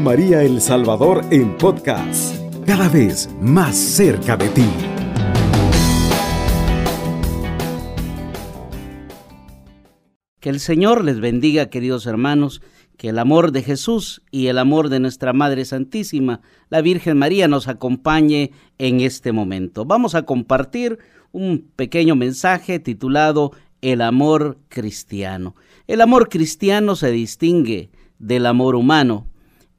María El Salvador en podcast, cada vez más cerca de ti. Que el Señor les bendiga, queridos hermanos, que el amor de Jesús y el amor de nuestra Madre Santísima, la Virgen María, nos acompañe en este momento. Vamos a compartir un pequeño mensaje titulado El amor cristiano. El amor cristiano se distingue del amor humano.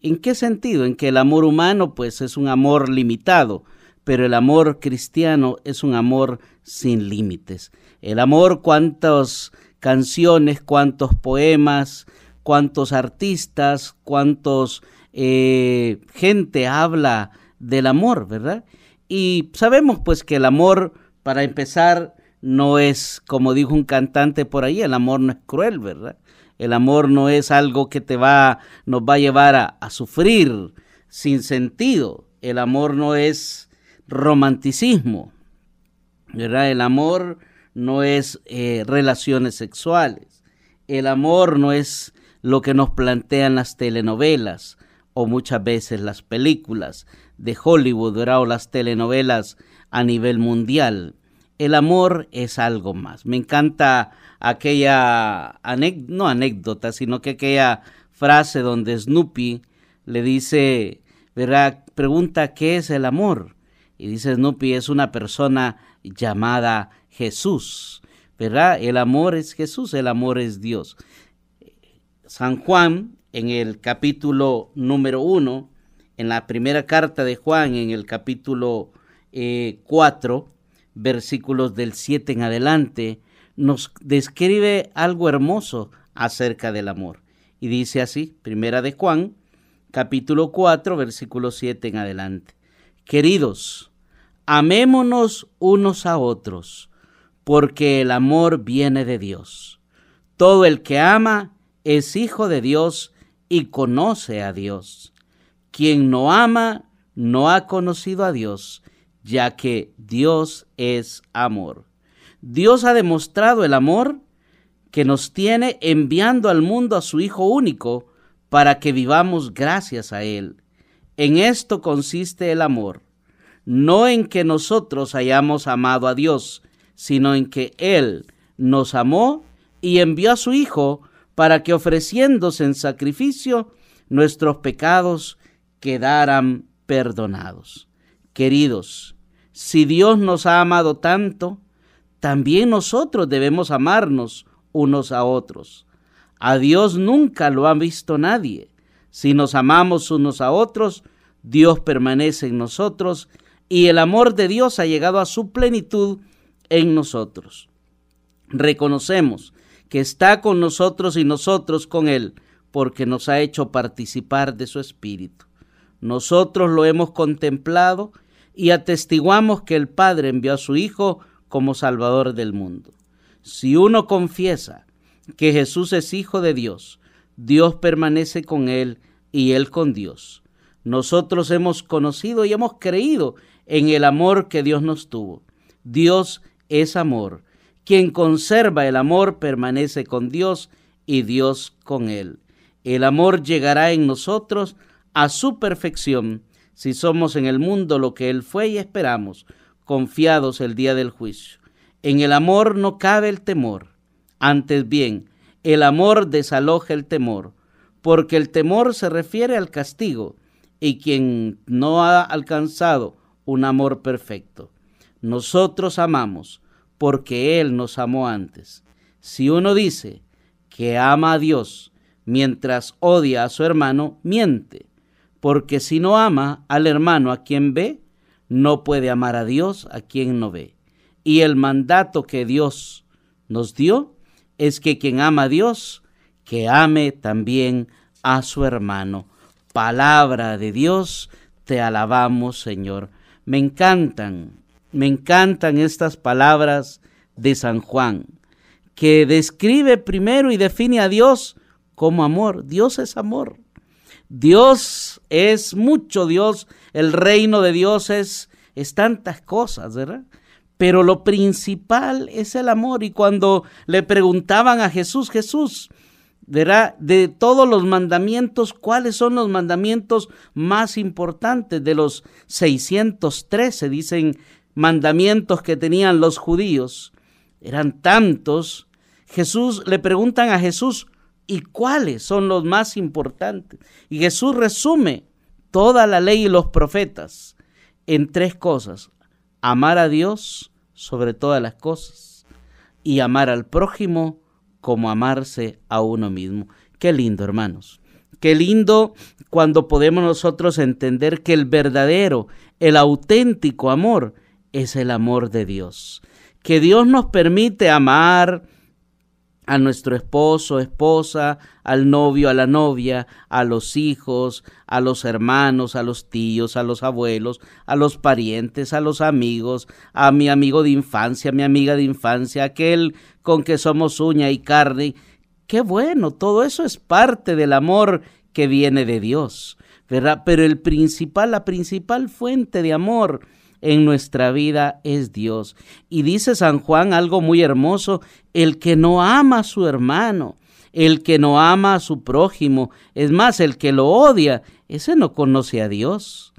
¿En qué sentido? En que el amor humano pues es un amor limitado, pero el amor cristiano es un amor sin límites. El amor, cuántos canciones, cuántos poemas, cuántos artistas, cuántos eh, gente habla del amor, ¿verdad? Y sabemos pues que el amor, para empezar, no es, como dijo un cantante por ahí, el amor no es cruel, ¿verdad? El amor no es algo que te va, nos va a llevar a, sufrir sin sentido. El amor no es romanticismo, ¿verdad? El amor no es eh, relaciones sexuales. El amor no es lo que nos plantean las telenovelas o muchas veces las películas de Hollywood o las telenovelas a nivel mundial. El amor es algo más. Me encanta aquella, no anécdota, sino que aquella frase donde Snoopy le dice, ¿verdad? Pregunta, ¿qué es el amor? Y dice Snoopy, es una persona llamada Jesús, ¿verdad? El amor es Jesús, el amor es Dios. San Juan, en el capítulo número uno, en la primera carta de Juan, en el capítulo eh, cuatro, versículos del 7 en adelante, nos describe algo hermoso acerca del amor. Y dice así, primera de Juan, capítulo 4, versículo 7 en adelante. Queridos, amémonos unos a otros, porque el amor viene de Dios. Todo el que ama es hijo de Dios y conoce a Dios. Quien no ama no ha conocido a Dios, ya que Dios es amor. Dios ha demostrado el amor que nos tiene enviando al mundo a su Hijo único para que vivamos gracias a Él. En esto consiste el amor, no en que nosotros hayamos amado a Dios, sino en que Él nos amó y envió a su Hijo para que ofreciéndose en sacrificio nuestros pecados quedaran perdonados. Queridos, si Dios nos ha amado tanto, también nosotros debemos amarnos unos a otros. A Dios nunca lo ha visto nadie. Si nos amamos unos a otros, Dios permanece en nosotros y el amor de Dios ha llegado a su plenitud en nosotros. Reconocemos que está con nosotros y nosotros con Él, porque nos ha hecho participar de su Espíritu. Nosotros lo hemos contemplado y atestiguamos que el Padre envió a su Hijo como Salvador del mundo. Si uno confiesa que Jesús es Hijo de Dios, Dios permanece con Él y Él con Dios. Nosotros hemos conocido y hemos creído en el amor que Dios nos tuvo. Dios es amor. Quien conserva el amor permanece con Dios y Dios con él. El amor llegará en nosotros a su perfección si somos en el mundo lo que Él fue y esperamos, confiados el día del juicio. En el amor no cabe el temor. Antes bien, el amor desaloja el temor, porque el temor se refiere al castigo, y quien no ha alcanzado un amor perfecto. Nosotros amamos porque Él nos amó antes. Si uno dice que ama a Dios mientras odia a su hermano, miente, porque si no ama al hermano a quien ve, no puede amar a Dios a quien no ve. Y el mandato que Dios nos dio es que quien ama a Dios, que ame también a su hermano. Palabra de Dios, te alabamos Señor. Me encantan me encantan estas palabras de San Juan, que describe primero y define a Dios como amor. Dios es amor. Dios es mucho Dios. El reino de Dios es, es tantas cosas, ¿verdad? Pero lo principal es el amor. Y cuando le preguntaban a Jesús, Jesús, verá de todos los mandamientos, cuáles son los mandamientos más importantes de los 613, dicen mandamientos que tenían los judíos. Eran tantos. Jesús le preguntan a Jesús, ¿y cuáles son los más importantes? Y Jesús resume toda la ley y los profetas en tres cosas. Amar a Dios sobre todas las cosas y amar al prójimo como amarse a uno mismo. Qué lindo, hermanos. Qué lindo cuando podemos nosotros entender que el verdadero, el auténtico amor es el amor de Dios. Que Dios nos permite amar a nuestro esposo, esposa, al novio, a la novia, a los hijos, a los hermanos, a los tíos, a los abuelos, a los parientes, a los amigos, a mi amigo de infancia, a mi amiga de infancia, aquel con que somos uña y carne. Qué bueno, todo eso es parte del amor que viene de Dios, ¿verdad? Pero el principal, la principal fuente de amor en nuestra vida es Dios. Y dice San Juan algo muy hermoso, el que no ama a su hermano, el que no ama a su prójimo, es más, el que lo odia, ese no conoce a Dios.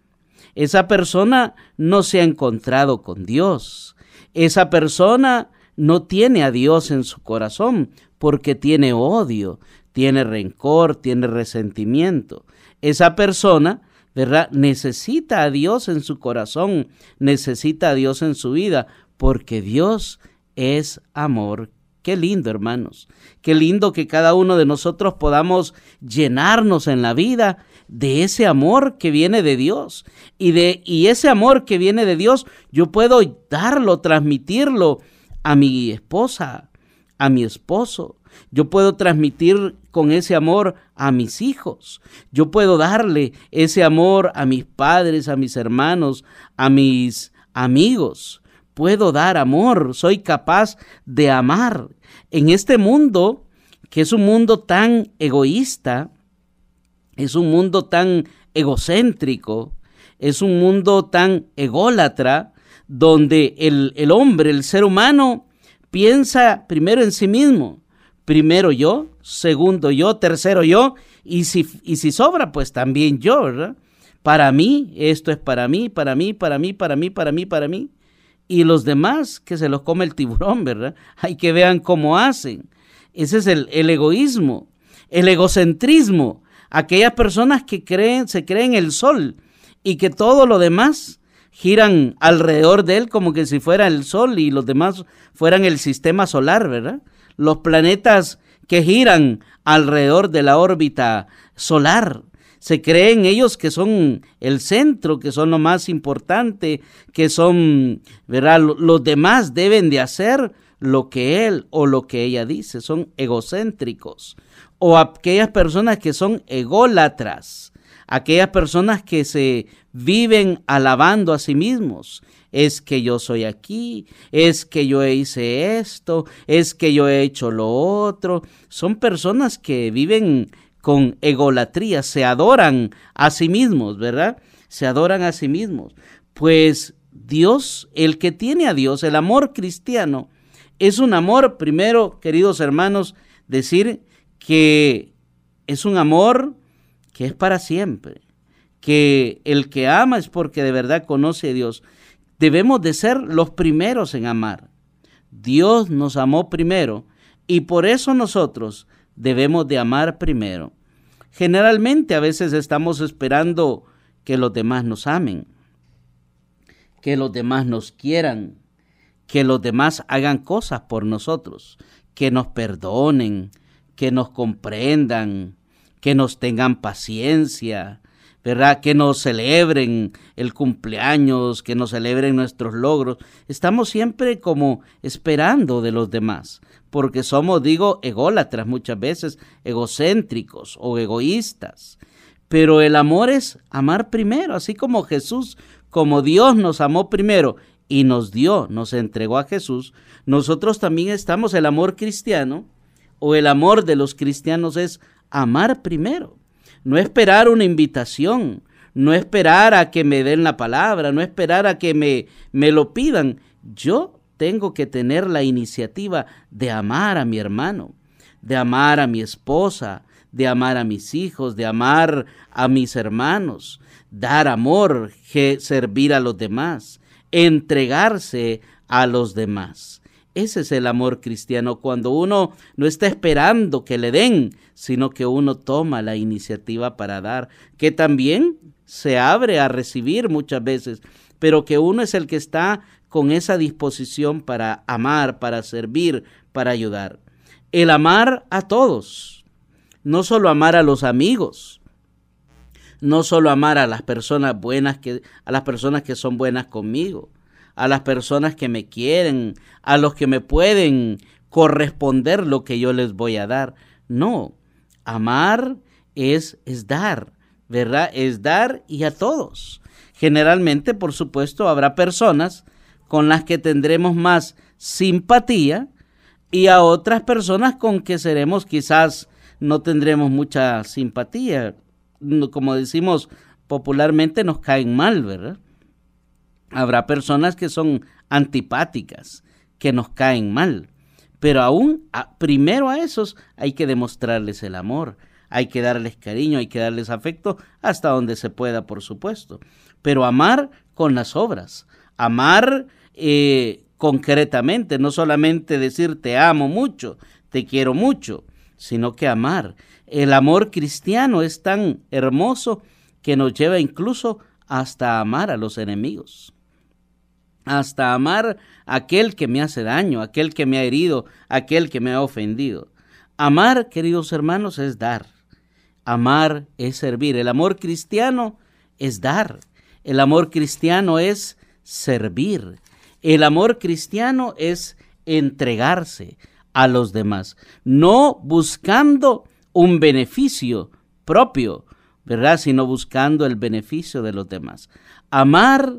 Esa persona no se ha encontrado con Dios. Esa persona no tiene a Dios en su corazón porque tiene odio, tiene rencor, tiene resentimiento. Esa persona ¿verdad? Necesita a Dios en su corazón, necesita a Dios en su vida, porque Dios es amor. Qué lindo, hermanos. Qué lindo que cada uno de nosotros podamos llenarnos en la vida de ese amor que viene de Dios. Y de y ese amor que viene de Dios, yo puedo darlo, transmitirlo a mi esposa, a mi esposo, yo puedo transmitir con ese amor a mis hijos. Yo puedo darle ese amor a mis padres, a mis hermanos, a mis amigos. Puedo dar amor. Soy capaz de amar. En este mundo, que es un mundo tan egoísta, es un mundo tan egocéntrico, es un mundo tan ególatra, donde el, el hombre, el ser humano, piensa primero en sí mismo primero yo, segundo yo, tercero yo, y si, y si sobra, pues también yo, ¿verdad? Para mí, esto es para mí, para mí, para mí, para mí, para mí, para mí. Y los demás, que se los come el tiburón, ¿verdad? Hay que vean cómo hacen. Ese es el, el egoísmo, el egocentrismo. Aquellas personas que creen, se creen el sol y que todo lo demás giran alrededor de él como que si fuera el sol y los demás fueran el sistema solar, ¿verdad? Los planetas que giran alrededor de la órbita solar. Se creen ellos que son el centro, que son lo más importante, que son, ¿verdad? Los demás deben de hacer lo que él o lo que ella dice, son egocéntricos. O aquellas personas que son ególatras, aquellas personas que se viven alabando a sí mismos es que yo soy aquí, es que yo hice esto, es que yo he hecho lo otro. Son personas que viven con egolatría, se adoran a sí mismos, ¿verdad? Se adoran a sí mismos. Pues Dios, el que tiene a Dios, el amor cristiano, es un amor, primero, queridos hermanos, decir que es un amor que es para siempre, que el que ama es porque de verdad conoce a Dios debemos de ser los primeros en amar. Dios nos amó primero y por eso nosotros debemos de amar primero. Generalmente a veces estamos esperando que los demás nos amen, que los demás nos quieran, que los demás hagan cosas por nosotros, que nos perdonen, que nos comprendan, que nos tengan paciencia, ¿verdad? Que nos celebren el cumpleaños, que nos celebren nuestros logros. Estamos siempre como esperando de los demás, porque somos, digo, ególatras muchas veces, egocéntricos o egoístas. Pero el amor es amar primero, así como Jesús, como Dios nos amó primero y nos dio, nos entregó a Jesús, nosotros también estamos, el amor cristiano o el amor de los cristianos es amar primero no esperar una invitación, no esperar a que me den la palabra, no esperar a que me, me lo pidan. Yo tengo que tener la iniciativa de amar a mi hermano, de amar a mi esposa, de amar a mis hijos, de amar a mis hermanos, dar amor, servir a los demás, entregarse a los demás. Ese es el amor cristiano, cuando uno no está esperando que le den, sino que uno toma la iniciativa para dar, que también se abre a recibir muchas veces, pero que uno es el que está con esa disposición para amar, para servir, para ayudar. El amar a todos, no solo amar a los amigos, no solo amar a las personas buenas que a las personas que son buenas conmigo, a las personas que me quieren, a los que me pueden corresponder lo que yo les voy a dar. No, amar es es dar, ¿verdad? Es dar y a todos. Generalmente, por supuesto, habrá personas con las que tendremos más simpatía y a otras personas con que seremos quizás no tendremos mucha simpatía. Como decimos popularmente, nos caen mal, ¿verdad? Habrá personas que son antipáticas, que nos caen mal. Pero aún, primero a esos hay que demostrarles el amor, hay que darles cariño, hay que darles afecto hasta donde se pueda, por supuesto. Pero amar con las obras, amar eh, concretamente, no solamente decir te amo mucho, te quiero mucho, sino que amar. El amor cristiano es tan hermoso que nos lleva incluso hasta amar a los enemigos, hasta amar aquel que me hace daño, aquel que me ha herido, aquel que me ha ofendido. Amar, queridos hermanos, es dar. Amar es servir. El amor cristiano es dar. El amor cristiano es servir. El amor cristiano es entregarse a los demás, no buscando un beneficio propio, ¿verdad? Sino buscando el beneficio de los demás. Amar,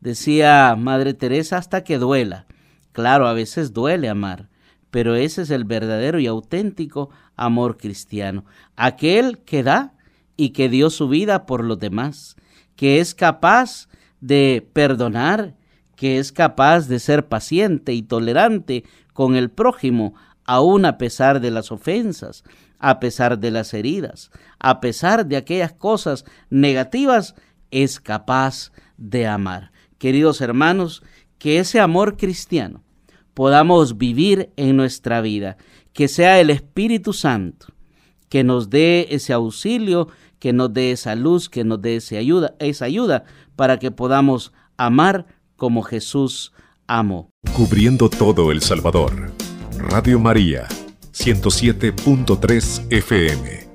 decía Madre Teresa, hasta que duela. Claro, a veces duele amar, pero ese es el verdadero y auténtico amor cristiano, aquel que da y que dio su vida por los demás, que es capaz de perdonar, que es capaz de ser paciente y tolerante con el prójimo, aun a pesar de las ofensas, a pesar de las heridas, a pesar de aquellas cosas negativas, es capaz de amar. Queridos hermanos, que ese amor cristiano podamos vivir en nuestra vida, que sea el Espíritu Santo que nos dé ese auxilio, que nos dé esa luz, que nos dé esa ayuda, esa ayuda para que podamos amar como Jesús amó. Cubriendo todo El Salvador. Radio María, 107.3 FM.